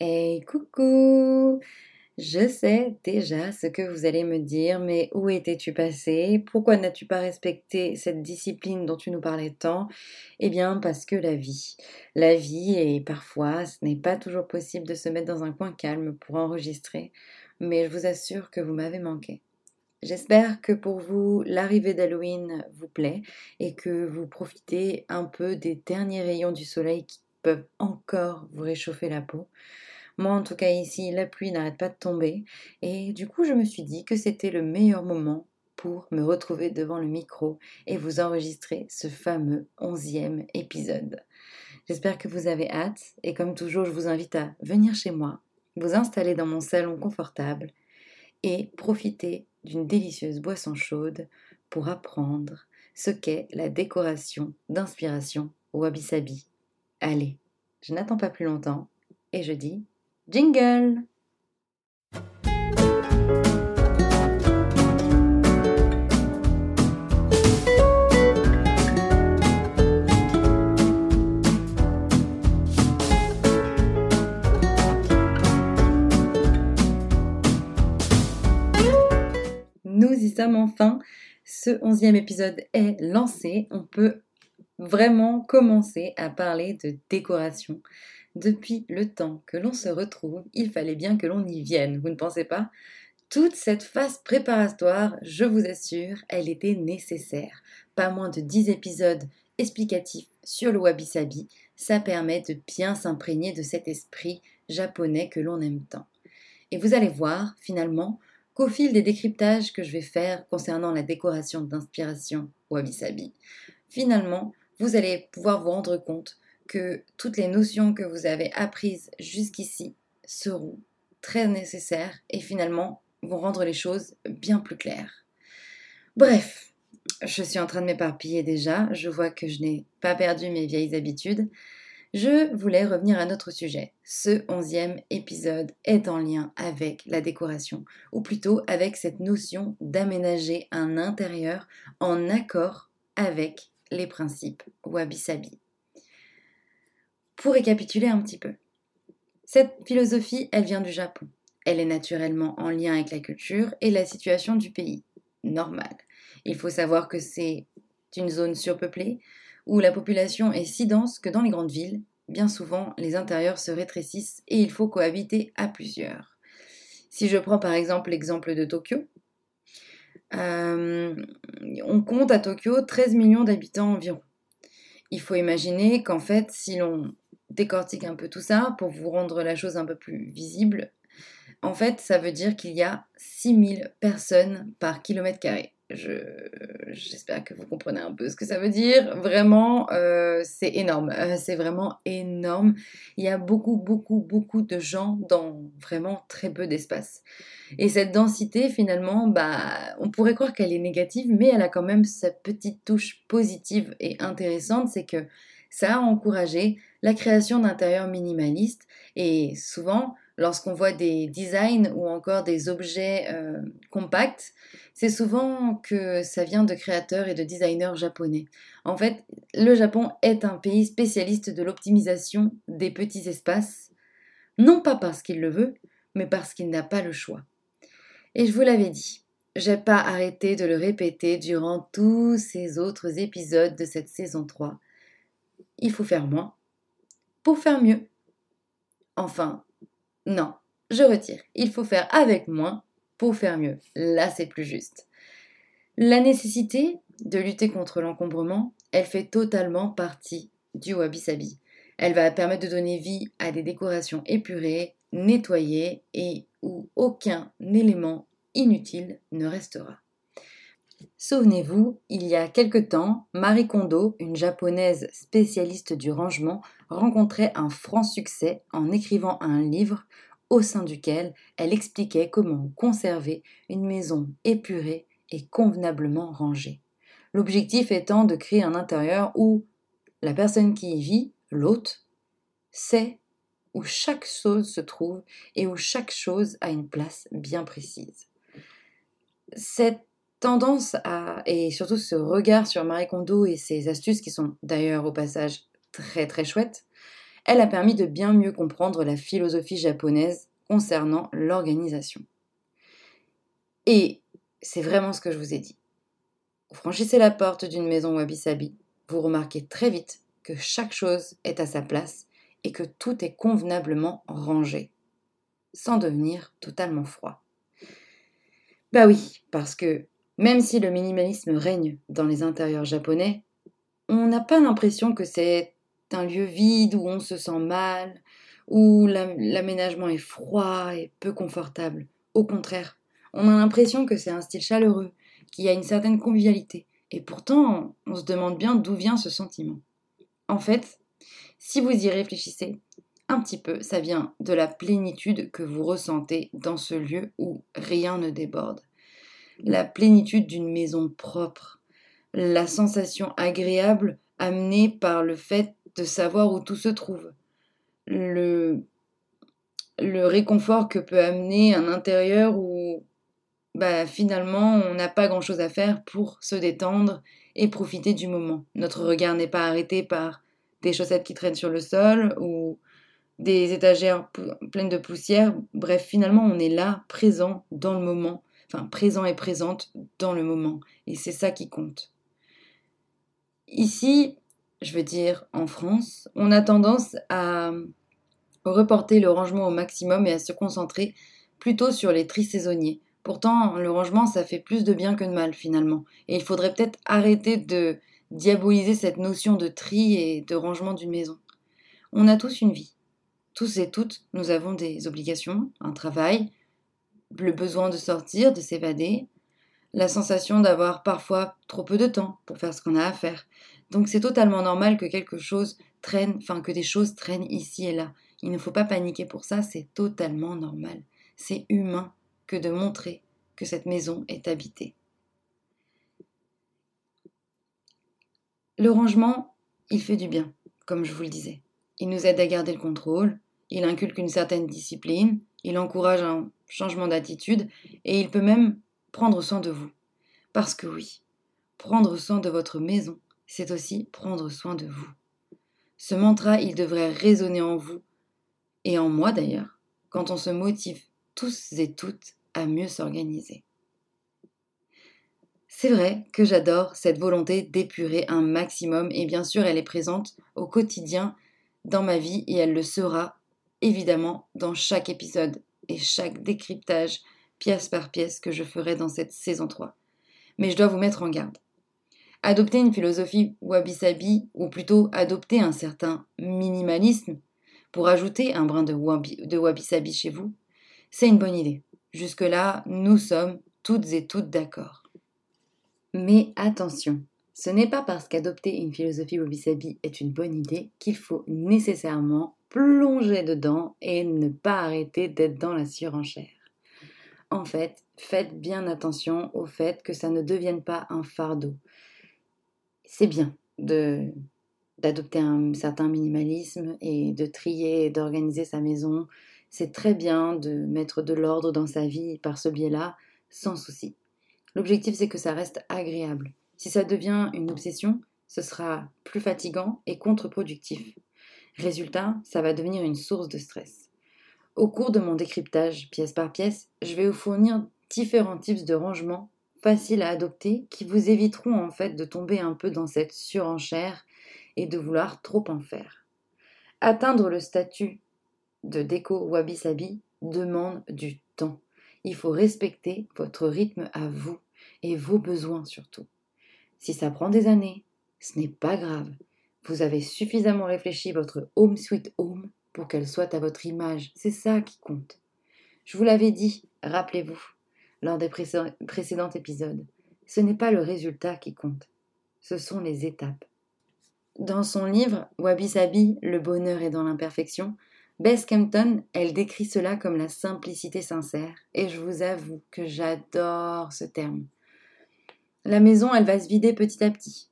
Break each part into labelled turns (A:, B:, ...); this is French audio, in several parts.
A: Hey, coucou Je sais déjà ce que vous allez me dire, mais où étais-tu passé? Pourquoi n'as-tu pas respecté cette discipline dont tu nous parlais tant? Eh bien, parce que la vie. La vie, et parfois, ce n'est pas toujours possible de se mettre dans un coin calme pour enregistrer, mais je vous assure que vous m'avez manqué. J'espère que pour vous, l'arrivée d'Halloween vous plaît et que vous profitez un peu des derniers rayons du soleil qui peuvent encore vous réchauffer la peau. Moi, en tout cas, ici, la pluie n'arrête pas de tomber. Et du coup, je me suis dit que c'était le meilleur moment pour me retrouver devant le micro et vous enregistrer ce fameux onzième épisode. J'espère que vous avez hâte et comme toujours, je vous invite à venir chez moi, vous installer dans mon salon confortable et profiter d'une délicieuse boisson chaude pour apprendre ce qu'est la décoration d'inspiration wabi-sabi. Allez, je n'attends pas plus longtemps et je dis Jingle Nous y sommes enfin. Ce onzième épisode est lancé. On peut vraiment commencer à parler de décoration. Depuis le temps que l'on se retrouve, il fallait bien que l'on y vienne, vous ne pensez pas? Toute cette phase préparatoire, je vous assure, elle était nécessaire. Pas moins de 10 épisodes explicatifs sur le wabi-sabi, ça permet de bien s'imprégner de cet esprit japonais que l'on aime tant. Et vous allez voir, finalement, qu'au fil des décryptages que je vais faire concernant la décoration d'inspiration wabi-sabi, finalement, vous allez pouvoir vous rendre compte que toutes les notions que vous avez apprises jusqu'ici seront très nécessaires et finalement vont rendre les choses bien plus claires. Bref, je suis en train de m'éparpiller déjà, je vois que je n'ai pas perdu mes vieilles habitudes. Je voulais revenir à notre sujet. Ce onzième épisode est en lien avec la décoration, ou plutôt avec cette notion d'aménager un intérieur en accord avec les principes wabi-sabi. Pour récapituler un petit peu, cette philosophie, elle vient du Japon. Elle est naturellement en lien avec la culture et la situation du pays. Normal. Il faut savoir que c'est une zone surpeuplée où la population est si dense que dans les grandes villes, bien souvent, les intérieurs se rétrécissent et il faut cohabiter à plusieurs. Si je prends par exemple l'exemple de Tokyo, euh, on compte à Tokyo 13 millions d'habitants environ. Il faut imaginer qu'en fait, si l'on décortique un peu tout ça pour vous rendre la chose un peu plus visible. En fait, ça veut dire qu'il y a 6000 personnes par kilomètre carré. J'espère que vous comprenez un peu ce que ça veut dire. Vraiment, euh, c'est énorme. Euh, c'est vraiment énorme. Il y a beaucoup, beaucoup, beaucoup de gens dans vraiment très peu d'espace. Et cette densité, finalement, bah, on pourrait croire qu'elle est négative, mais elle a quand même sa petite touche positive et intéressante, c'est que ça a encouragé la création d'intérieurs minimalistes et souvent lorsqu'on voit des designs ou encore des objets euh, compacts, c'est souvent que ça vient de créateurs et de designers japonais. En fait, le Japon est un pays spécialiste de l'optimisation des petits espaces, non pas parce qu'il le veut, mais parce qu'il n'a pas le choix. Et je vous l'avais dit, j'ai pas arrêté de le répéter durant tous ces autres épisodes de cette saison 3 il faut faire moins pour faire mieux. Enfin, non, je retire. Il faut faire avec moins pour faire mieux. Là, c'est plus juste. La nécessité de lutter contre l'encombrement, elle fait totalement partie du wabi-sabi. Elle va permettre de donner vie à des décorations épurées, nettoyées et où aucun élément inutile ne restera. Souvenez-vous, il y a quelque temps, Marie Kondo, une japonaise spécialiste du rangement, rencontrait un franc succès en écrivant un livre au sein duquel elle expliquait comment conserver une maison épurée et convenablement rangée. L'objectif étant de créer un intérieur où la personne qui y vit, l'hôte, sait où chaque chose se trouve et où chaque chose a une place bien précise. Tendance à, et surtout ce regard sur Marie Kondo et ses astuces qui sont d'ailleurs au passage très très chouettes, elle a permis de bien mieux comprendre la philosophie japonaise concernant l'organisation. Et c'est vraiment ce que je vous ai dit. Vous franchissez la porte d'une maison wabi-sabi, vous remarquez très vite que chaque chose est à sa place et que tout est convenablement rangé, sans devenir totalement froid. Bah oui, parce que même si le minimalisme règne dans les intérieurs japonais, on n'a pas l'impression que c'est un lieu vide où on se sent mal, où l'aménagement est froid et peu confortable. Au contraire, on a l'impression que c'est un style chaleureux, qu'il y a une certaine convivialité. Et pourtant, on se demande bien d'où vient ce sentiment. En fait, si vous y réfléchissez un petit peu, ça vient de la plénitude que vous ressentez dans ce lieu où rien ne déborde. La plénitude d'une maison propre, la sensation agréable amenée par le fait de savoir où tout se trouve, le, le réconfort que peut amener un intérieur où bah, finalement on n'a pas grand-chose à faire pour se détendre et profiter du moment. Notre regard n'est pas arrêté par des chaussettes qui traînent sur le sol ou des étagères pleines de poussière. Bref, finalement on est là, présent dans le moment, enfin présent et présente dans le moment. Et c'est ça qui compte. Ici, je veux dire en France, on a tendance à reporter le rangement au maximum et à se concentrer plutôt sur les tri saisonniers. Pourtant, le rangement, ça fait plus de bien que de mal finalement. Et il faudrait peut-être arrêter de diaboliser cette notion de tri et de rangement d'une maison. On a tous une vie. Tous et toutes, nous avons des obligations, un travail, le besoin de sortir, de s'évader, la sensation d'avoir parfois trop peu de temps pour faire ce qu'on a à faire. Donc c'est totalement normal que quelque chose traîne, enfin que des choses traînent ici et là. Il ne faut pas paniquer pour ça, c'est totalement normal. C'est humain que de montrer que cette maison est habitée. Le rangement, il fait du bien, comme je vous le disais. Il nous aide à garder le contrôle, il inculque une certaine discipline, il encourage un changement d'attitude et il peut même prendre soin de vous. Parce que oui, prendre soin de votre maison, c'est aussi prendre soin de vous. Ce mantra, il devrait résonner en vous, et en moi d'ailleurs, quand on se motive tous et toutes à mieux s'organiser. C'est vrai que j'adore cette volonté d'épurer un maximum, et bien sûr elle est présente au quotidien dans ma vie, et elle le sera évidemment dans chaque épisode et chaque décryptage pièce par pièce que je ferai dans cette saison 3. Mais je dois vous mettre en garde. Adopter une philosophie wabi-sabi, ou plutôt adopter un certain minimalisme, pour ajouter un brin de wabi-sabi chez vous, c'est une bonne idée. Jusque-là, nous sommes toutes et toutes d'accord. Mais attention, ce n'est pas parce qu'adopter une philosophie wabi-sabi est une bonne idée qu'il faut nécessairement plonger dedans et ne pas arrêter d'être dans la surenchère en fait, faites bien attention au fait que ça ne devienne pas un fardeau. C'est bien de d'adopter un certain minimalisme et de trier et d'organiser sa maison. C'est très bien de mettre de l'ordre dans sa vie par ce biais-là, sans souci. L'objectif, c'est que ça reste agréable. Si ça devient une obsession, ce sera plus fatigant et contre-productif. Résultat, ça va devenir une source de stress. Au cours de mon décryptage, pièce par pièce, je vais vous fournir différents types de rangement faciles à adopter qui vous éviteront en fait de tomber un peu dans cette surenchère et de vouloir trop en faire. Atteindre le statut de déco wabi-sabi demande du temps. Il faut respecter votre rythme à vous et vos besoins surtout. Si ça prend des années, ce n'est pas grave. Vous avez suffisamment réfléchi votre home sweet home pour qu'elle soit à votre image. C'est ça qui compte. Je vous l'avais dit, rappelez-vous, lors des précédents épisodes, ce n'est pas le résultat qui compte, ce sont les étapes. Dans son livre Wabi Sabi, Le bonheur est dans l'imperfection, Bess Kempton, elle décrit cela comme la simplicité sincère, et je vous avoue que j'adore ce terme. La maison, elle va se vider petit à petit,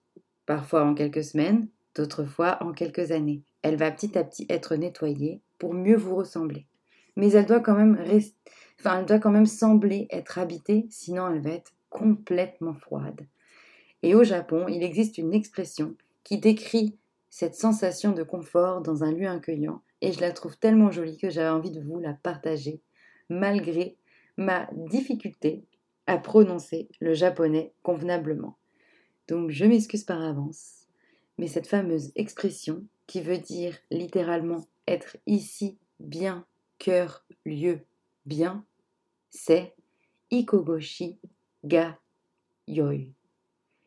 A: parfois en quelques semaines, d'autres fois en quelques années. Elle va petit à petit être nettoyée pour mieux vous ressembler. Mais elle doit quand même enfin, elle doit quand même sembler être habitée, sinon elle va être complètement froide. Et au Japon, il existe une expression qui décrit cette sensation de confort dans un lieu accueillant et je la trouve tellement jolie que j'avais envie de vous la partager malgré ma difficulté à prononcer le japonais convenablement. Donc je m'excuse par avance, mais cette fameuse expression qui veut dire littéralement être ici, bien, cœur, lieu, bien, c'est Ikogoshi ga yoi.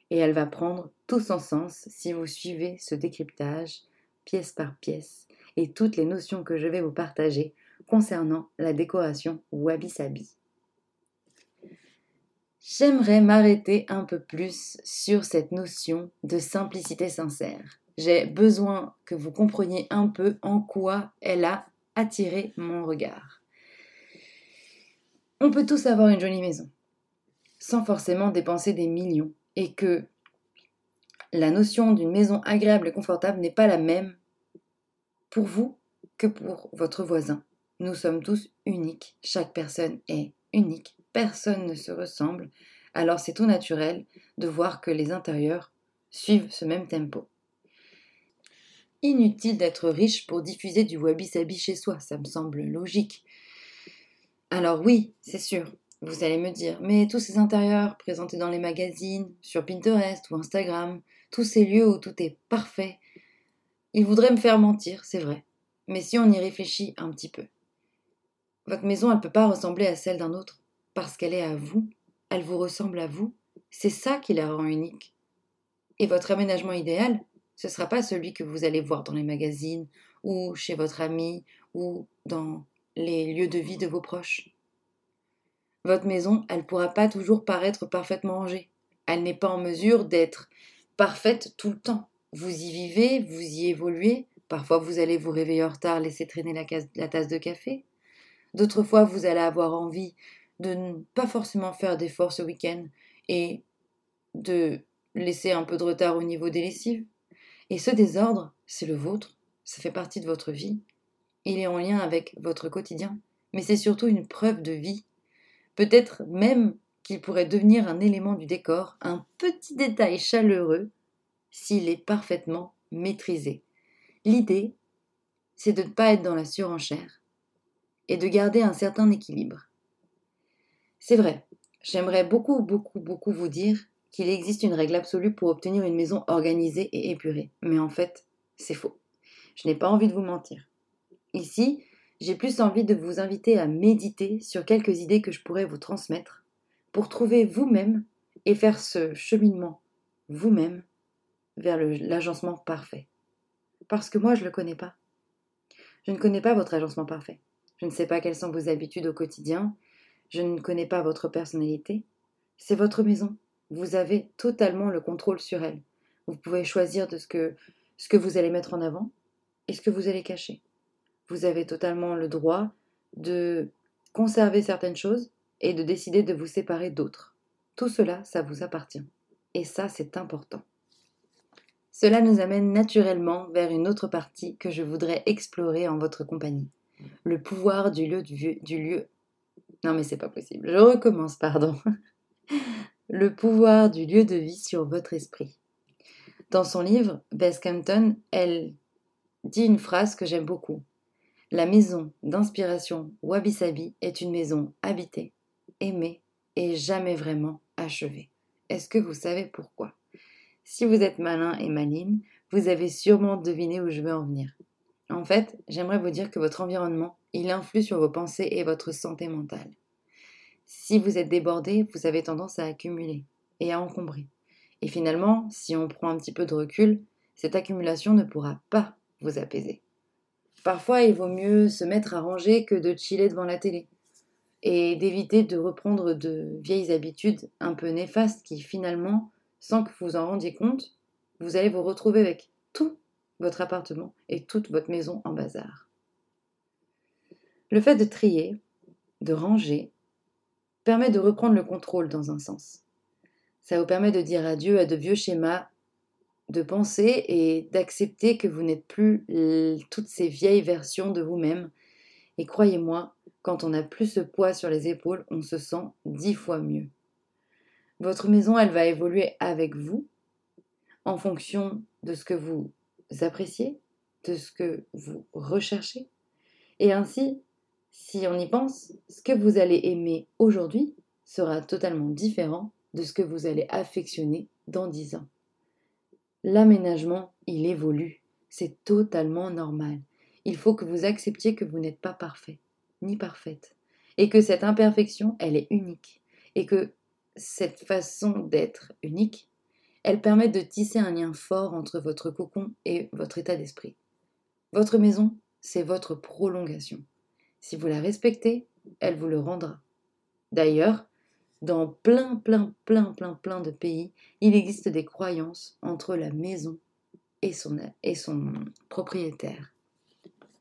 A: Et elle va prendre tout son sens si vous suivez ce décryptage pièce par pièce et toutes les notions que je vais vous partager concernant la décoration wabi-sabi. J'aimerais m'arrêter un peu plus sur cette notion de simplicité sincère. J'ai besoin que vous compreniez un peu en quoi elle a attiré mon regard. On peut tous avoir une jolie maison, sans forcément dépenser des millions, et que la notion d'une maison agréable et confortable n'est pas la même pour vous que pour votre voisin. Nous sommes tous uniques, chaque personne est unique, personne ne se ressemble, alors c'est tout naturel de voir que les intérieurs suivent ce même tempo. Inutile d'être riche pour diffuser du wabi-sabi chez soi, ça me semble logique. Alors oui, c'est sûr, vous allez me dire, mais tous ces intérieurs présentés dans les magazines, sur Pinterest ou Instagram, tous ces lieux où tout est parfait, ils voudraient me faire mentir, c'est vrai. Mais si on y réfléchit un petit peu, votre maison, elle ne peut pas ressembler à celle d'un autre, parce qu'elle est à vous, elle vous ressemble à vous, c'est ça qui la rend unique. Et votre aménagement idéal, ce ne sera pas celui que vous allez voir dans les magazines, ou chez votre ami, ou dans les lieux de vie de vos proches. Votre maison, elle ne pourra pas toujours paraître parfaitement rangée. Elle n'est pas en mesure d'être parfaite tout le temps. Vous y vivez, vous y évoluez. Parfois, vous allez vous réveiller en retard, laisser traîner la, la tasse de café. D'autres fois, vous allez avoir envie de ne pas forcément faire d'efforts ce week-end et de laisser un peu de retard au niveau des lessives. Et ce désordre, c'est le vôtre, ça fait partie de votre vie. Il est en lien avec votre quotidien, mais c'est surtout une preuve de vie. Peut-être même qu'il pourrait devenir un élément du décor, un petit détail chaleureux, s'il est parfaitement maîtrisé. L'idée, c'est de ne pas être dans la surenchère et de garder un certain équilibre. C'est vrai, j'aimerais beaucoup, beaucoup, beaucoup vous dire qu'il existe une règle absolue pour obtenir une maison organisée et épurée. Mais en fait, c'est faux. Je n'ai pas envie de vous mentir. Ici, j'ai plus envie de vous inviter à méditer sur quelques idées que je pourrais vous transmettre pour trouver vous-même et faire ce cheminement vous-même vers l'agencement parfait. Parce que moi, je ne le connais pas. Je ne connais pas votre agencement parfait. Je ne sais pas quelles sont vos habitudes au quotidien. Je ne connais pas votre personnalité. C'est votre maison. Vous avez totalement le contrôle sur elle. Vous pouvez choisir de ce que, vous allez mettre en avant et ce que vous allez cacher. Vous avez totalement le droit de conserver certaines choses et de décider de vous séparer d'autres. Tout cela, ça vous appartient. Et ça, c'est important. Cela nous amène naturellement vers une autre partie que je voudrais explorer en votre compagnie. Le pouvoir du lieu, du, du lieu non, mais c'est pas possible. Je recommence, pardon. le pouvoir du lieu de vie sur votre esprit. Dans son livre, Bess Campton, elle dit une phrase que j'aime beaucoup. La maison d'inspiration Wabi Sabi est une maison habitée, aimée et jamais vraiment achevée. Est-ce que vous savez pourquoi? Si vous êtes malin et maline, vous avez sûrement deviné où je veux en venir. En fait, j'aimerais vous dire que votre environnement, il influe sur vos pensées et votre santé mentale. Si vous êtes débordé, vous avez tendance à accumuler et à encombrer. Et finalement, si on prend un petit peu de recul, cette accumulation ne pourra pas vous apaiser. Parfois, il vaut mieux se mettre à ranger que de chiller devant la télé et d'éviter de reprendre de vieilles habitudes un peu néfastes qui finalement, sans que vous en rendiez compte, vous allez vous retrouver avec tout votre appartement et toute votre maison en bazar. Le fait de trier, de ranger, permet de reprendre le contrôle dans un sens. Ça vous permet de dire adieu à de vieux schémas de pensée et d'accepter que vous n'êtes plus toutes ces vieilles versions de vous-même. Et croyez-moi, quand on n'a plus ce poids sur les épaules, on se sent dix fois mieux. Votre maison, elle va évoluer avec vous en fonction de ce que vous appréciez, de ce que vous recherchez. Et ainsi, si on y pense, ce que vous allez aimer aujourd'hui sera totalement différent de ce que vous allez affectionner dans dix ans. L'aménagement, il évolue. C'est totalement normal. Il faut que vous acceptiez que vous n'êtes pas parfait, ni parfaite. Et que cette imperfection, elle est unique. Et que cette façon d'être unique, elle permet de tisser un lien fort entre votre cocon et votre état d'esprit. Votre maison, c'est votre prolongation. Si vous la respectez, elle vous le rendra. D'ailleurs, dans plein, plein, plein, plein, plein de pays, il existe des croyances entre la maison et son, et son propriétaire.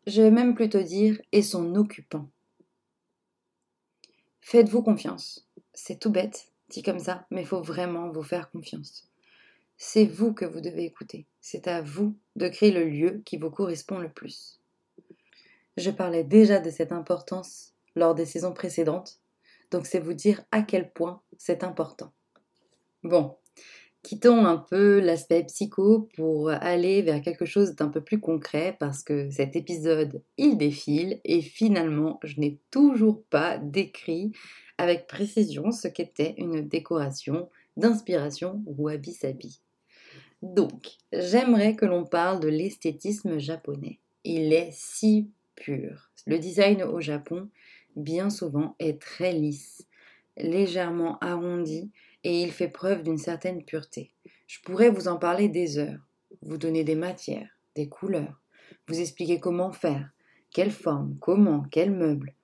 A: Je vais même plutôt dire et son occupant. Faites-vous confiance. C'est tout bête, dit comme ça, mais il faut vraiment vous faire confiance. C'est vous que vous devez écouter. C'est à vous de créer le lieu qui vous correspond le plus. Je parlais déjà de cette importance lors des saisons précédentes, donc c'est vous dire à quel point c'est important. Bon, quittons un peu l'aspect psycho pour aller vers quelque chose d'un peu plus concret parce que cet épisode, il défile et finalement, je n'ai toujours pas décrit avec précision ce qu'était une décoration d'inspiration wabi-sabi. Donc, j'aimerais que l'on parle de l'esthétisme japonais. Il est si pur. Le design au Japon, bien souvent, est très lisse, légèrement arrondi et il fait preuve d'une certaine pureté. Je pourrais vous en parler des heures, vous donner des matières, des couleurs, vous expliquer comment faire, quelle forme, comment, quel meuble.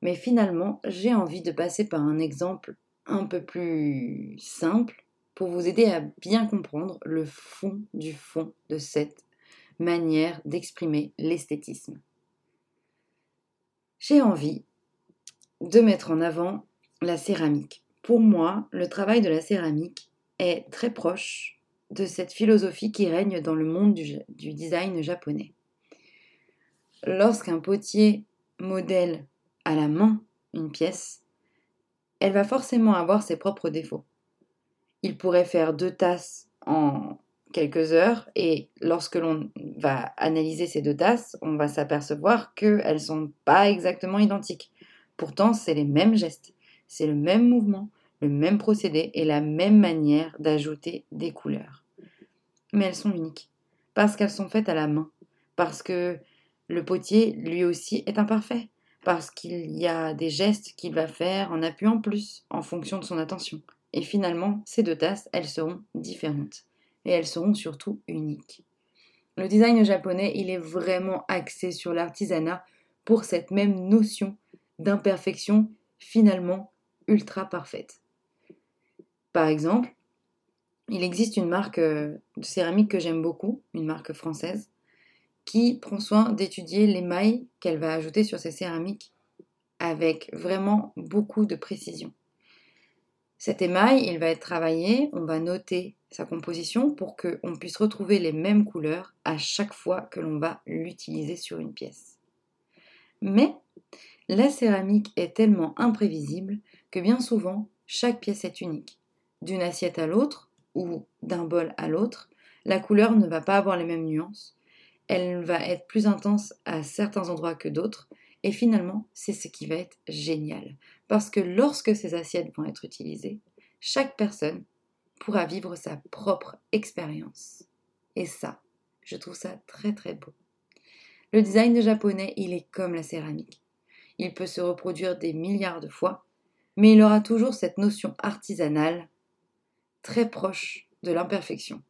A: Mais finalement, j'ai envie de passer par un exemple un peu plus simple pour vous aider à bien comprendre le fond du fond de cette manière d'exprimer l'esthétisme. J'ai envie de mettre en avant la céramique. Pour moi, le travail de la céramique est très proche de cette philosophie qui règne dans le monde du, design japonais. Lorsqu'un potier modèle à la main une pièce, elle va forcément avoir ses propres défauts. Il pourrait faire deux tasses en quelques heures et lorsque l'on va analyser ces deux tasses, on va s'apercevoir qu'elles ne sont pas exactement identiques. Pourtant, c'est les mêmes gestes, c'est le même mouvement, le même procédé et la même manière d'ajouter des couleurs. Mais elles sont uniques, parce qu'elles sont faites à la main, parce que le potier, lui aussi, est imparfait, parce qu'il y a des gestes qu'il va faire en appuyant plus en fonction de son attention. Et finalement, ces deux tasses, elles seront différentes et elles seront surtout uniques. Le design japonais, il est vraiment axé sur l'artisanat pour cette même notion d'imperfection finalement ultra parfaite. Par exemple, il existe une marque euh, de céramique que j'aime beaucoup, une marque française, qui prend soin d'étudier les mailles qu'elle va ajouter sur ses céramiques avec vraiment beaucoup de précision. Cet émail, il va être travaillé, on va noter sa composition pour qu'on puisse retrouver les mêmes couleurs à chaque fois que l'on va l'utiliser sur une pièce. Mais la céramique est tellement imprévisible que bien souvent, chaque pièce est unique. D'une assiette à l'autre ou d'un bol à l'autre, la couleur ne va pas avoir les mêmes nuances, elle va être plus intense à certains endroits que d'autres, et finalement, c'est ce qui va être génial. Parce que lorsque ces assiettes vont être utilisées, chaque personne pourra vivre sa propre expérience. Et ça, je trouve ça très très beau. Le design de japonais, il est comme la céramique. Il peut se reproduire des milliards de fois, mais il aura toujours cette notion artisanale très proche de l'imperfection.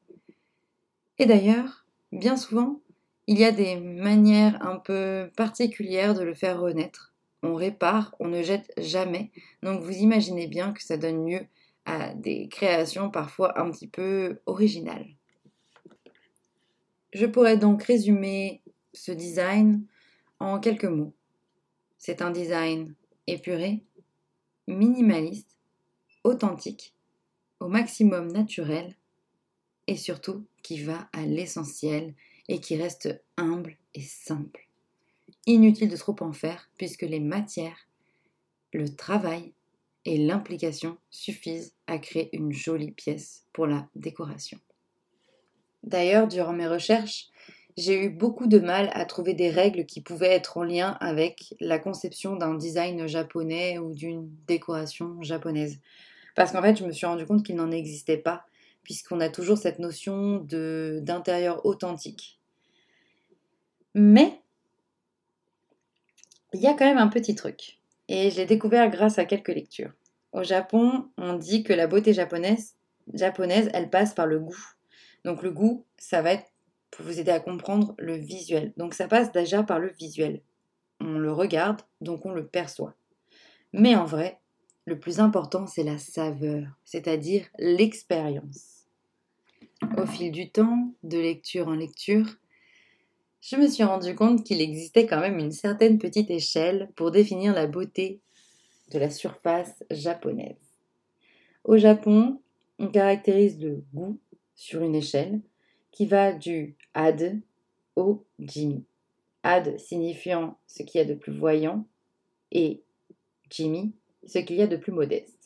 A: Et d'ailleurs, bien souvent, il y a des manières un peu particulières de le faire renaître. On répare, on ne jette jamais. Donc vous imaginez bien que ça donne lieu à des créations parfois un petit peu originales. Je pourrais donc résumer ce design en quelques mots. C'est un design épuré, minimaliste, authentique, au maximum naturel et surtout qui va à l'essentiel et qui reste humble et simple. Inutile de trop en faire puisque les matières, le travail et l'implication suffisent à créer une jolie pièce pour la décoration. D'ailleurs, durant mes recherches, j'ai eu beaucoup de mal à trouver des règles qui pouvaient être en lien avec la conception d'un design japonais ou d'une décoration japonaise. Parce qu'en fait, je me suis rendu compte qu'il n'en existait pas, puisqu'on a toujours cette notion d'intérieur authentique. Mais il y a quand même un petit truc, et je l'ai découvert grâce à quelques lectures. Au Japon, on dit que la beauté japonaise, elle passe par le goût. Donc le goût, ça va être pour vous aider à comprendre le visuel. Donc ça passe déjà par le visuel. On le regarde, donc on le perçoit. Mais en vrai, le plus important, c'est la saveur, c'est-à-dire l'expérience. Au fil du temps, de lecture en lecture, je me suis rendu compte qu'il existait quand même une certaine petite échelle pour définir la beauté de la surface japonaise. Au Japon, on caractérise le goût sur une échelle qui va du ad au jimmy. Ad signifiant ce qu'il y a de plus voyant et jimmy ce qu'il y a de plus modeste.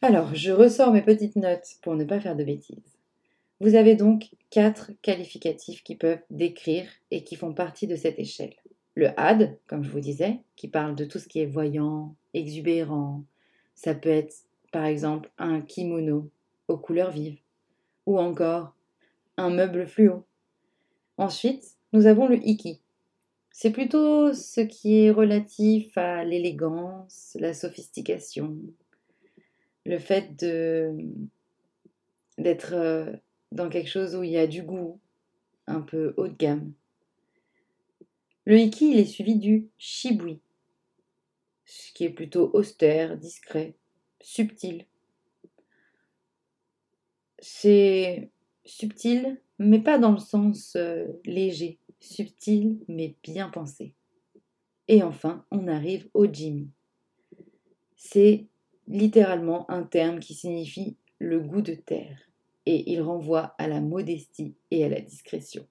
A: Alors, je ressors mes petites notes pour ne pas faire de bêtises. Vous avez donc quatre qualificatifs qui peuvent décrire et qui font partie de cette échelle. Le had, comme je vous disais, qui parle de tout ce qui est voyant, exubérant. Ça peut être, par exemple, un kimono aux couleurs vives, ou encore un meuble fluo. Ensuite, nous avons le iki, c'est plutôt ce qui est relatif à l'élégance, la sophistication, le fait de d'être euh, dans quelque chose où il y a du goût, un peu haut de gamme. Le hiki, il est suivi du shibui, ce qui est plutôt austère, discret, subtil. C'est subtil, mais pas dans le sens euh, léger subtil mais bien pensé. Et enfin, on arrive au Jimmy. C'est littéralement un terme qui signifie le goût de terre et il renvoie à la modestie et à la discrétion.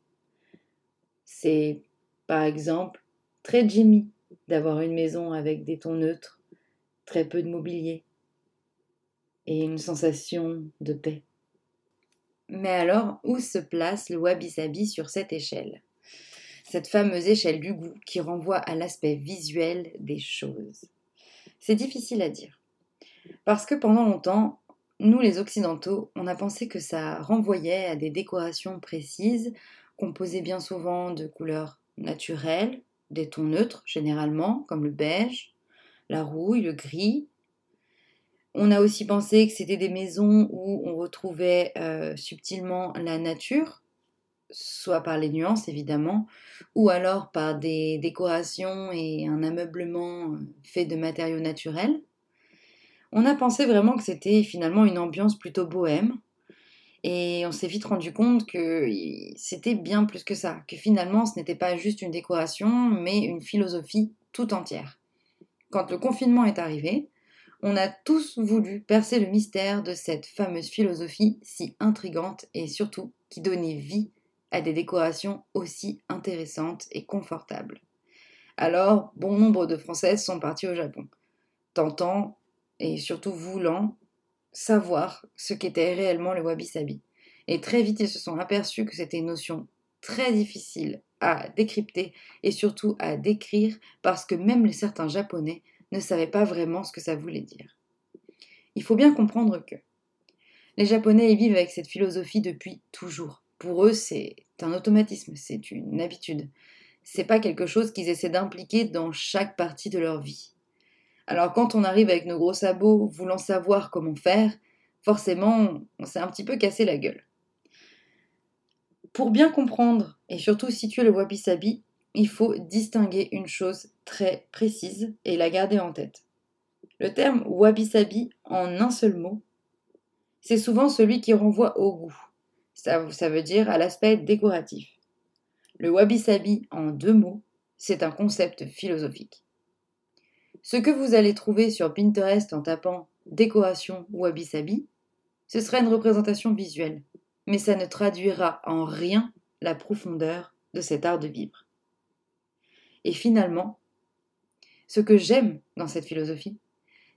A: C'est par exemple très Jimmy d'avoir une maison avec des tons neutres, très peu de mobilier et une sensation de paix. Mais alors, où se place le wabi-sabi sur cette échelle? Cette fameuse échelle du goût qui renvoie à l'aspect visuel des choses. C'est difficile à dire. Parce que pendant longtemps, nous les Occidentaux, on a pensé que ça renvoyait à des décorations précises, composées bien souvent de couleurs naturelles, des tons neutres généralement, comme le beige, la rouille, le gris. On a aussi pensé que c'était des maisons où on retrouvait euh, subtilement la nature, soit par les nuances évidemment, ou alors par des décorations et un ameublement euh, fait de matériaux naturels. On a pensé vraiment que c'était finalement une ambiance plutôt bohème, et on s'est vite rendu compte que c'était bien plus que ça, que finalement ce n'était pas juste une décoration, mais une philosophie tout entière. Quand le confinement est arrivé, on a tous voulu percer le mystère de cette fameuse philosophie si intrigante et surtout qui donnait vie à des décorations aussi intéressantes et confortables. Alors, bon nombre de Françaises sont parties au Japon, tentant et surtout voulant savoir ce qu'était réellement le wabi-sabi. Et très vite, ils se sont aperçus que c'était une notion très difficile à décrypter et surtout à décrire parce que même certains Japonais ne savaient pas vraiment ce que ça voulait dire. Il faut bien comprendre que les Japonais vivent avec cette philosophie depuis toujours. Pour eux, c'est un automatisme, c'est une habitude. C'est pas quelque chose qu'ils essaient d'impliquer dans chaque partie de leur vie. Alors quand on arrive avec nos gros sabots, voulant savoir comment faire, forcément, on s'est un petit peu cassé la gueule. Pour bien comprendre et surtout situer le wabi-sabi, il faut distinguer une chose très précise et la garder en tête. Le terme wabi-sabi en un seul mot, c'est souvent celui qui renvoie au goût. Ça, veut dire à l'aspect décoratif. Le wabi-sabi, en deux mots, c'est un concept philosophique. Ce que vous allez trouver sur Pinterest en tapant décoration wabi-sabi, ce sera une représentation visuelle, mais ça ne traduira en rien la profondeur de cet art de vivre. Et finalement, ce que j'aime dans cette philosophie,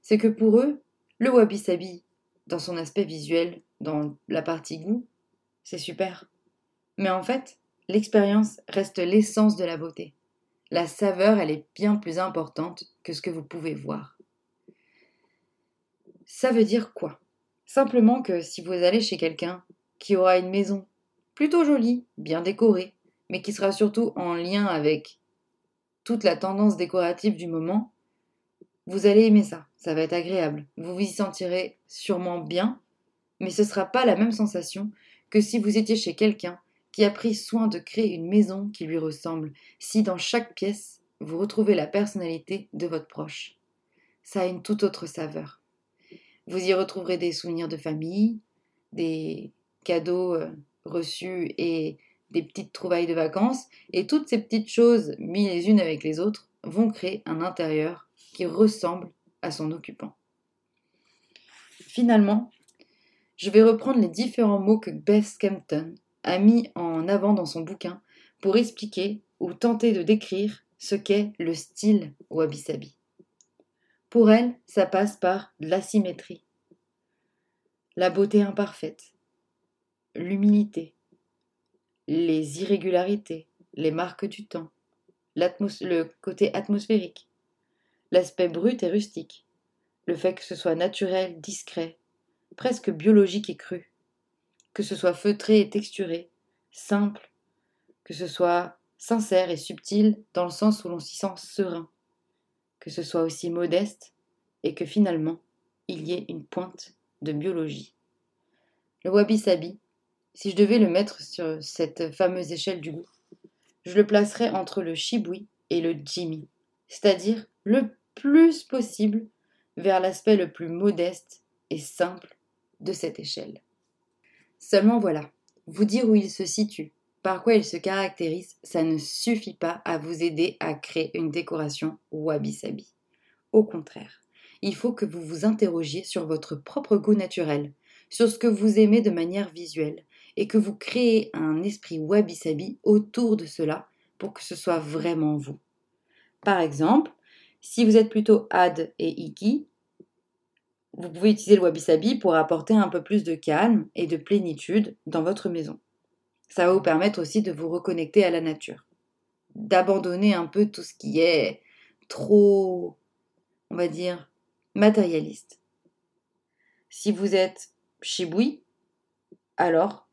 A: c'est que pour eux, le wabi-sabi, dans son aspect visuel, dans la partie goût, c'est super. Mais en fait, l'expérience reste l'essence de la beauté. La saveur, elle est bien plus importante que ce que vous pouvez voir. Ça veut dire quoi? Simplement que si vous allez chez quelqu'un qui aura une maison plutôt jolie, bien décorée, mais qui sera surtout en lien avec toute la tendance décorative du moment, vous allez aimer ça, ça va être agréable, vous vous y sentirez sûrement bien, mais ce ne sera pas la même sensation que si vous étiez chez quelqu'un qui a pris soin de créer une maison qui lui ressemble, si dans chaque pièce vous retrouvez la personnalité de votre proche. Ça a une toute autre saveur. Vous y retrouverez des souvenirs de famille, des cadeaux euh, reçus et des petites trouvailles de vacances, et toutes ces petites choses mises les unes avec les autres vont créer un intérieur qui ressemble à son occupant. Finalement, je vais reprendre les différents mots que Beth Kempton a mis en avant dans son bouquin pour expliquer ou tenter de décrire ce qu'est le style wabi-sabi. Pour elle, ça passe par l'asymétrie, la beauté imparfaite, l'humilité, les irrégularités, les marques du temps, le côté atmosphérique, l'aspect brut et rustique, le fait que ce soit naturel, discret, presque biologique et cru, que ce soit feutré et texturé, simple, que ce soit sincère et subtil dans le sens où l'on s'y sent serein, que ce soit aussi modeste et que finalement il y ait une pointe de biologie. Le wabi-sabi, si je devais le mettre sur cette fameuse échelle du goût, je le placerais entre le shibui et le jimmy, c'est-à-dire le plus possible vers l'aspect le plus modeste et simple de cette échelle. Seulement voilà, vous dire où il se situe, par quoi il se caractérise, ça ne suffit pas à vous aider à créer une décoration wabi-sabi. Au contraire, il faut que vous vous interrogiez sur votre propre goût naturel, sur ce que vous aimez de manière visuelle, et que vous créez un esprit wabi-sabi autour de cela pour que ce soit vraiment vous. Par exemple, si vous êtes plutôt Ad et Iki, vous pouvez utiliser le wabi-sabi pour apporter un peu plus de calme et de plénitude dans votre maison. Ça va vous permettre aussi de vous reconnecter à la nature, d'abandonner un peu tout ce qui est trop, on va dire, matérialiste. Si vous êtes Shibui, alors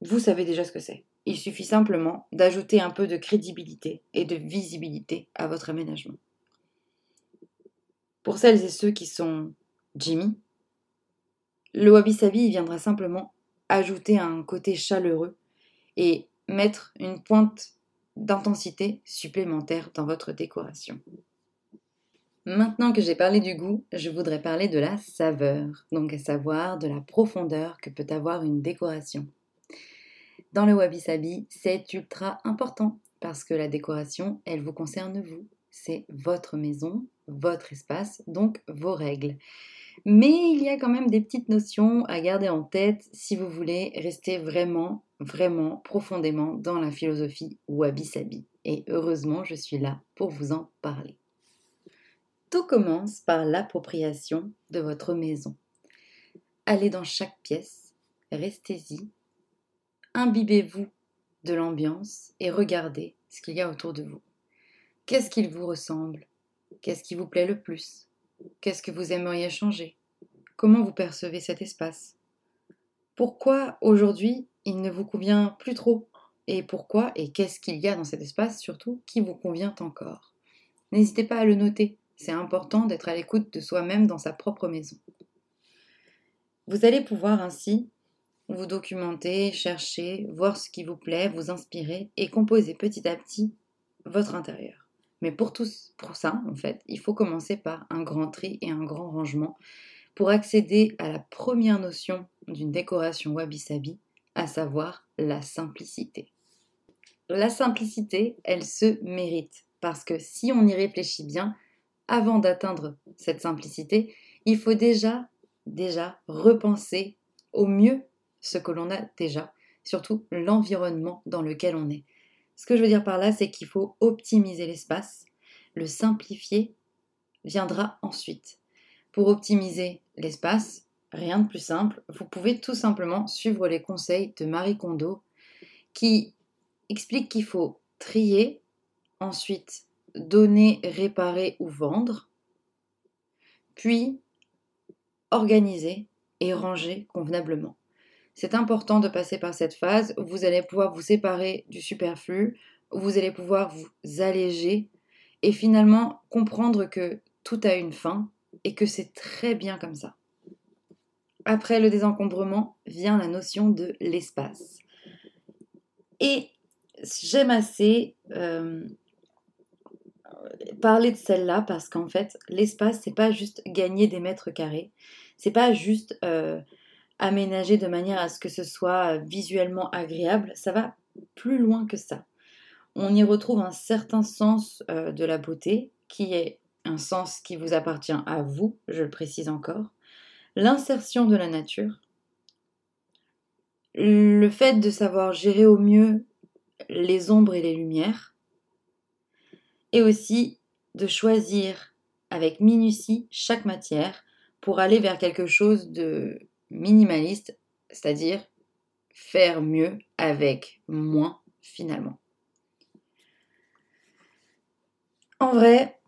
A: vous savez déjà ce que c'est. Il suffit simplement d'ajouter un peu de crédibilité et de visibilité à votre aménagement. Pour celles et ceux qui sont Jimmy, le wabi-sabi viendra simplement ajouter un côté chaleureux et mettre une pointe d'intensité supplémentaire dans votre décoration. Maintenant que j'ai parlé du goût, je voudrais parler de la saveur, donc à savoir de la profondeur que peut avoir une décoration. Dans le wabi-sabi, c'est ultra important parce que la décoration, elle vous concerne vous. C'est votre maison, votre espace, donc vos règles. Mais il y a quand même des petites notions à garder en tête si vous voulez rester vraiment, vraiment profondément dans la philosophie wabi-sabi. Et heureusement, je suis là pour vous en parler. Tout commence par l'appropriation de votre maison. Allez dans chaque pièce, restez-y, imbibez-vous de l'ambiance et regardez ce qu'il y a autour de vous. Qu'est-ce qu'il vous ressemble? Qu'est-ce qui vous plaît le plus? Qu'est-ce que vous aimeriez changer? Comment vous percevez cet espace? Pourquoi aujourd'hui il ne vous convient plus trop? Et pourquoi et qu'est-ce qu'il y a dans cet espace surtout qui vous convient encore? N'hésitez pas à le noter, c'est important d'être à l'écoute de soi-même dans sa propre maison. Vous allez pouvoir ainsi vous documenter, chercher, voir ce qui vous plaît, vous inspirer et composer petit à petit votre intérieur. Mais pour, tous, pour ça, en fait, il faut commencer par un grand tri et un grand rangement pour accéder à la première notion d'une décoration wabi-sabi, à savoir la simplicité. La simplicité, elle se mérite parce que si on y réfléchit bien, avant d'atteindre cette simplicité, il faut déjà déjà repenser au mieux ce que l'on a déjà, surtout l'environnement dans lequel on est. Ce que je veux dire par là, c'est qu'il faut optimiser l'espace. Le simplifier viendra ensuite. Pour optimiser l'espace, rien de plus simple, vous pouvez tout simplement suivre les conseils de Marie Kondo qui explique qu'il faut trier, ensuite donner, réparer ou vendre, puis organiser et ranger convenablement. C'est important de passer par cette phase où vous allez pouvoir vous séparer du superflu, où vous allez pouvoir vous alléger et finalement comprendre que tout a une fin et que c'est très bien comme ça. Après le désencombrement vient la notion de l'espace. Et j'aime assez euh, parler de celle-là parce qu'en fait, l'espace, c'est pas juste gagner des mètres carrés, c'est pas juste euh, aménager de manière à ce que ce soit visuellement agréable, ça va plus loin que ça. On y retrouve un certain sens euh, de la beauté qui est un sens qui vous appartient à vous, je le précise encore, l'insertion de la nature, le fait de savoir gérer au mieux les ombres et les lumières, et aussi de choisir avec minutie chaque matière pour aller vers quelque chose de minimaliste, c'est-à-dire faire mieux avec moins finalement. En vrai,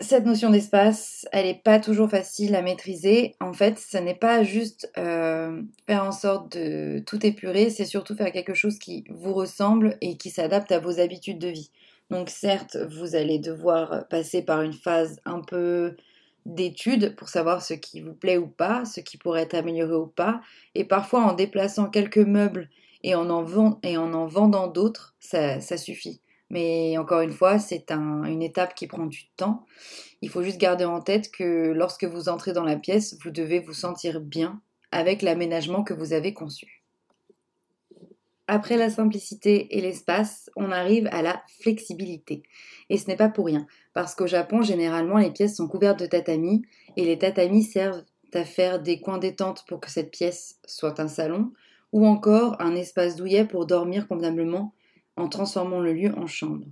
A: cette notion d'espace, elle n'est pas toujours facile à maîtriser. En fait, ce n'est pas juste euh, faire en sorte de tout épurer, c'est surtout faire quelque chose qui vous ressemble et qui s'adapte à vos habitudes de vie. Donc certes, vous allez devoir passer par une phase un peu d'étude pour savoir ce qui vous plaît ou pas, ce qui pourrait être amélioré ou pas, et parfois en déplaçant quelques meubles et en, en vendant d'autres, ça suffit. Mais encore une fois, c'est une étape qui prend du temps. Il faut juste garder en tête que lorsque vous entrez dans la pièce, vous devez vous sentir bien avec l'aménagement que vous avez conçu. Après la simplicité et l'espace, on arrive à la flexibilité. Et ce n'est pas pour rien, parce qu'au Japon, généralement, les pièces sont couvertes de tatamis, et les tatamis servent à faire des coins détente pour que cette pièce soit un salon, ou encore un espace douillet pour dormir convenablement en transformant le lieu en chambre.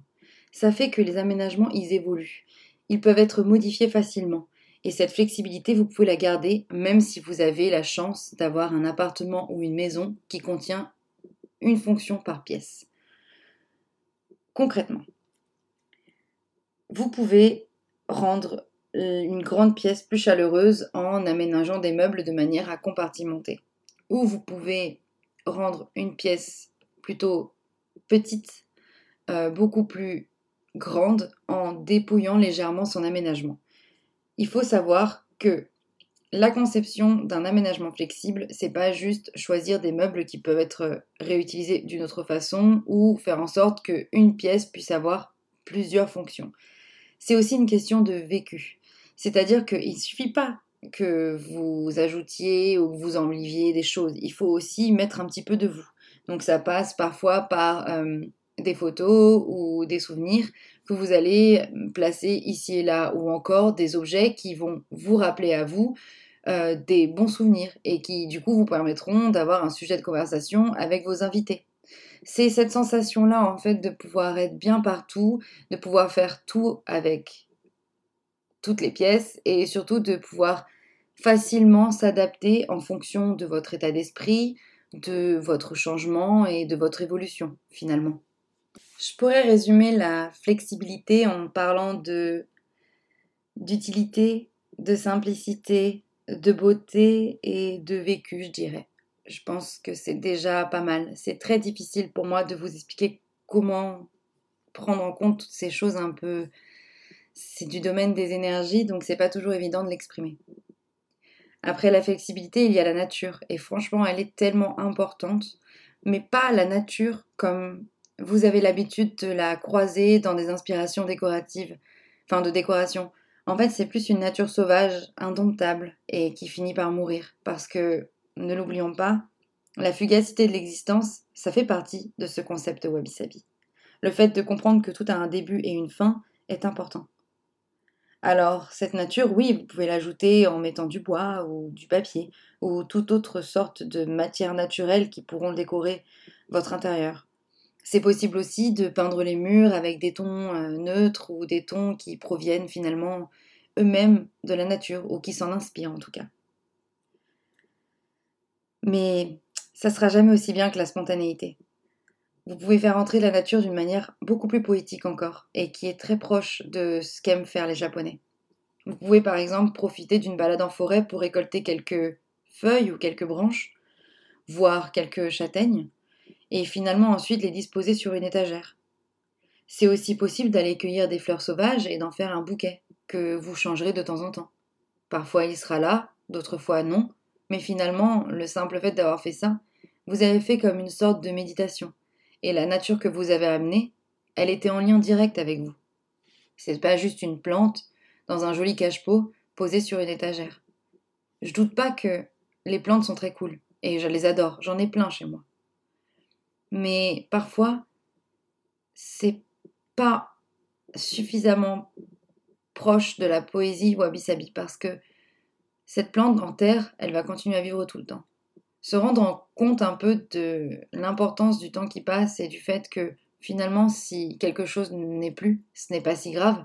A: Ça fait que les aménagements, ils évoluent. Ils peuvent être modifiés facilement. Et cette flexibilité, vous pouvez la garder même si vous avez la chance d'avoir un appartement ou une maison qui contient une fonction par pièce. Concrètement, vous pouvez rendre euh, une grande pièce plus chaleureuse en aménageant des meubles de manière à compartimenter. Ou vous pouvez rendre une pièce plutôt petite, euh, beaucoup plus grande en dépouillant légèrement son aménagement. Il faut savoir que la conception d'un aménagement flexible, c'est pas juste choisir des meubles qui peuvent être réutilisés d'une autre façon ou faire en sorte qu'une pièce puisse avoir plusieurs fonctions. C'est aussi une question de vécu. C'est-à-dire qu'il ne suffit pas que vous ajoutiez ou que vous enleviez des choses. Il faut aussi mettre un petit peu de vous. Donc ça passe parfois par euh, des photos ou des souvenirs que vous allez placer ici et là, ou encore des objets qui vont vous rappeler à vous euh, des bons souvenirs et qui du coup vous permettront d'avoir un sujet de conversation avec vos invités. C'est cette sensation-là en fait de pouvoir être bien partout, de pouvoir faire tout avec toutes les pièces et surtout de pouvoir facilement s'adapter en fonction de votre état d'esprit, de votre changement et de votre évolution finalement. Je pourrais résumer la flexibilité en parlant de d'utilité, de simplicité, de beauté et de vécu, je dirais. Je pense que c'est déjà pas mal. C'est très difficile pour moi de vous expliquer comment prendre en compte toutes ces choses un peu. C'est du domaine des énergies, donc c'est pas toujours évident de l'exprimer. Après la flexibilité, il y a la nature. Et franchement, elle est tellement importante. Mais pas la nature comme vous avez l'habitude de la croiser dans des inspirations décoratives. Enfin, de décoration. En fait, c'est plus une nature sauvage, indomptable, et qui finit par mourir. Parce que, ne l'oublions pas, la fugacité de l'existence, ça fait partie de ce concept wabi-sabi. Le fait de comprendre que tout a un début et une fin est important. Alors, cette nature, oui, vous pouvez l'ajouter en mettant du bois ou du papier ou toute autre sorte de matière naturelle qui pourront décorer votre intérieur. C'est possible aussi de peindre les murs avec des tons euh, neutres ou des tons qui proviennent finalement eux-mêmes de la nature ou qui s'en inspirent en tout cas. Mais ça sera jamais aussi bien que la spontanéité. vous pouvez faire entrer la nature d'une manière beaucoup plus poétique encore, et qui est très proche de ce qu'aiment faire les Japonais. Vous pouvez par exemple profiter d'une balade en forêt pour récolter quelques feuilles ou quelques branches, voire quelques châtaignes, et finalement ensuite les disposer sur une étagère. C'est aussi possible d'aller cueillir des fleurs sauvages et d'en faire un bouquet, que vous changerez de temps en temps. Parfois il sera là, d'autres fois non, mais finalement, le simple fait d'avoir fait ça, vous avez fait comme une sorte de méditation, et la nature que vous avez amenée, elle était en lien direct avec vous. C'est pas juste une plante dans un joli cache-pot posé sur une étagère. Je doute pas que les plantes sont très cool, et je les adore, j'en ai plein chez moi. Mais parfois, c'est pas suffisamment proche de la poésie wabi-sabi parce que cette plante en terre, elle va continuer à vivre tout le temps. Se rendre compte un peu de l'importance du temps qui passe et du fait que finalement, si quelque chose n'est plus, ce n'est pas si grave,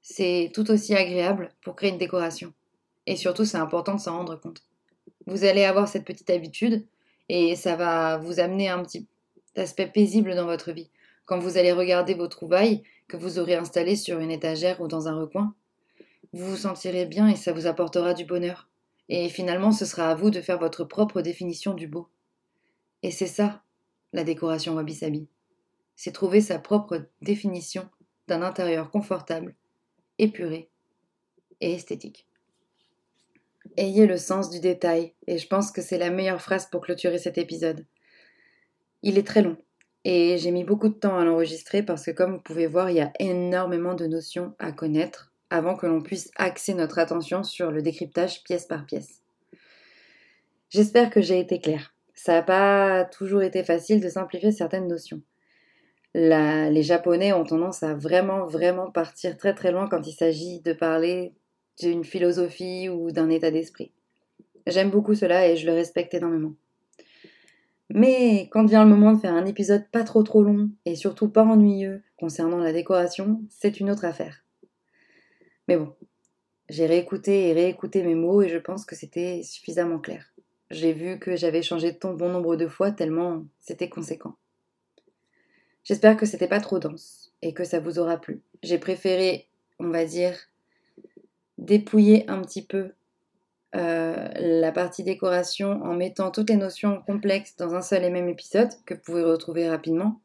A: c'est tout aussi agréable pour créer une décoration. Et surtout, c'est important de s'en rendre compte. Vous allez avoir cette petite habitude et ça va vous amener un petit aspect paisible dans votre vie. Quand vous allez regarder vos trouvailles que vous aurez installées sur une étagère ou dans un recoin, vous vous sentirez bien et ça vous apportera du bonheur. Et finalement, ce sera à vous de faire votre propre définition du beau. Et c'est ça, la décoration wabi-sabi. C'est trouver sa propre définition d'un intérieur confortable, épuré et esthétique. Ayez le sens du détail, et je pense que c'est la meilleure phrase pour clôturer cet épisode. Il est très long, et j'ai mis beaucoup de temps à l'enregistrer parce que comme vous pouvez voir, il y a énormément de notions à connaître avant que l'on puisse axer notre attention sur le décryptage pièce par pièce. J'espère que j'ai été claire. Ça n'a pas toujours été facile de simplifier certaines notions. les Japonais ont tendance à vraiment, vraiment partir très très loin quand il s'agit de parler d'une philosophie ou d'un état d'esprit. J'aime beaucoup cela et je le respecte énormément. Mais quand vient le moment de faire un épisode pas trop trop long et surtout pas ennuyeux concernant la décoration, c'est une autre affaire. Mais bon, j'ai réécouté et réécouté mes mots et je pense que c'était suffisamment clair. J'ai vu que j'avais changé de ton bon nombre de fois tellement c'était conséquent. J'espère que c'était pas trop dense et que ça vous aura plu. J'ai préféré, on va dire, dépouiller un petit peu euh, la partie décoration en mettant toutes les notions complexes dans un seul et même épisode que vous pouvez retrouver rapidement,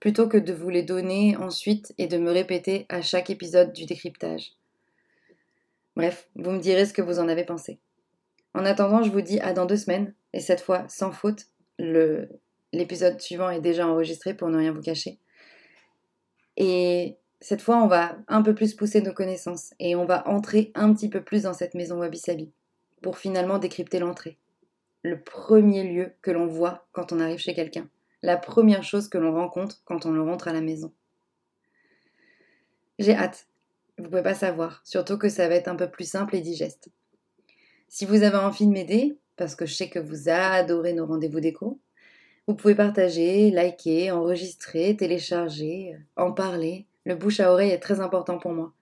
A: plutôt que de vous les donner ensuite et de me répéter à chaque épisode du décryptage. Bref, vous me direz ce que vous en avez pensé. En attendant, je vous dis à dans deux semaines, et cette fois sans faute. l'épisode suivant est déjà enregistré pour ne rien vous cacher. Et cette fois, on va un peu plus pousser nos connaissances et on va entrer un petit peu plus dans cette maison Wabi Sabi pour finalement décrypter l'entrée. Le premier lieu que l'on voit quand on arrive chez quelqu'un. La première chose que l'on rencontre quand on rentre à la maison. J'ai hâte. Vous pouvez pas savoir, surtout que ça va être un peu plus simple et digeste. Si vous avez envie de m'aider, parce que je sais que vous adorez nos rendez-vous déco, vous pouvez partager, liker, enregistrer, télécharger, en parler. Le bouche à oreille est très important pour moi.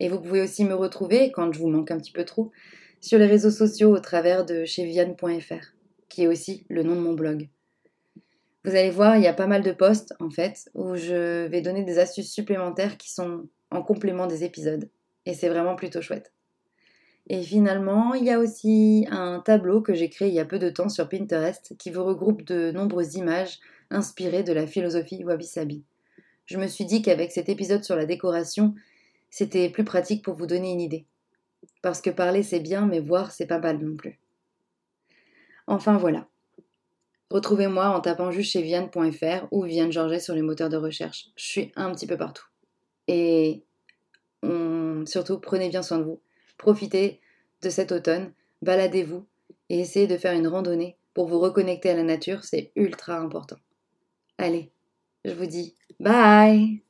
A: Et vous pouvez aussi me retrouver, quand je vous manque un petit peu trop, sur les réseaux sociaux au travers de cheviane.fr, qui est aussi le nom de mon blog. Vous allez voir, il y a pas mal de posts en fait, où je vais donner des astuces supplémentaires qui sont en complément des épisodes. Et c'est vraiment plutôt chouette. Et finalement, il y a aussi un tableau que j'ai créé il y a peu de temps sur Pinterest qui vous regroupe de nombreuses images inspirées de la philosophie wabi-sabi. Je me suis dit qu'avec cet épisode sur la décoration, c'était plus pratique pour vous donner une idée. Parce que parler c'est bien, mais voir c'est pas mal non plus. Enfin voilà. Retrouvez-moi en tapant juste chez vianne.fr ou Vianne Georget sur les moteurs de recherche. Je suis un petit peu partout. Et surtout, prenez bien soin de vous. Profitez de cet automne, baladez-vous et essayez de faire une randonnée pour vous reconnecter à la nature, c'est ultra important. Allez, je vous dis bye